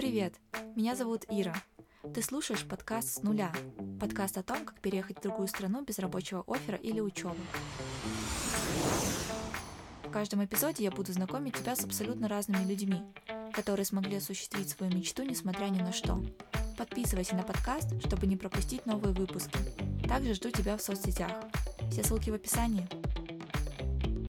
Привет, меня зовут Ира. Ты слушаешь подкаст «С нуля». Подкаст о том, как переехать в другую страну без рабочего оффера или учебы. В каждом эпизоде я буду знакомить тебя с абсолютно разными людьми, которые смогли осуществить свою мечту, несмотря ни на что. Подписывайся на подкаст, чтобы не пропустить новые выпуски. Также жду тебя в соцсетях. Все ссылки в описании.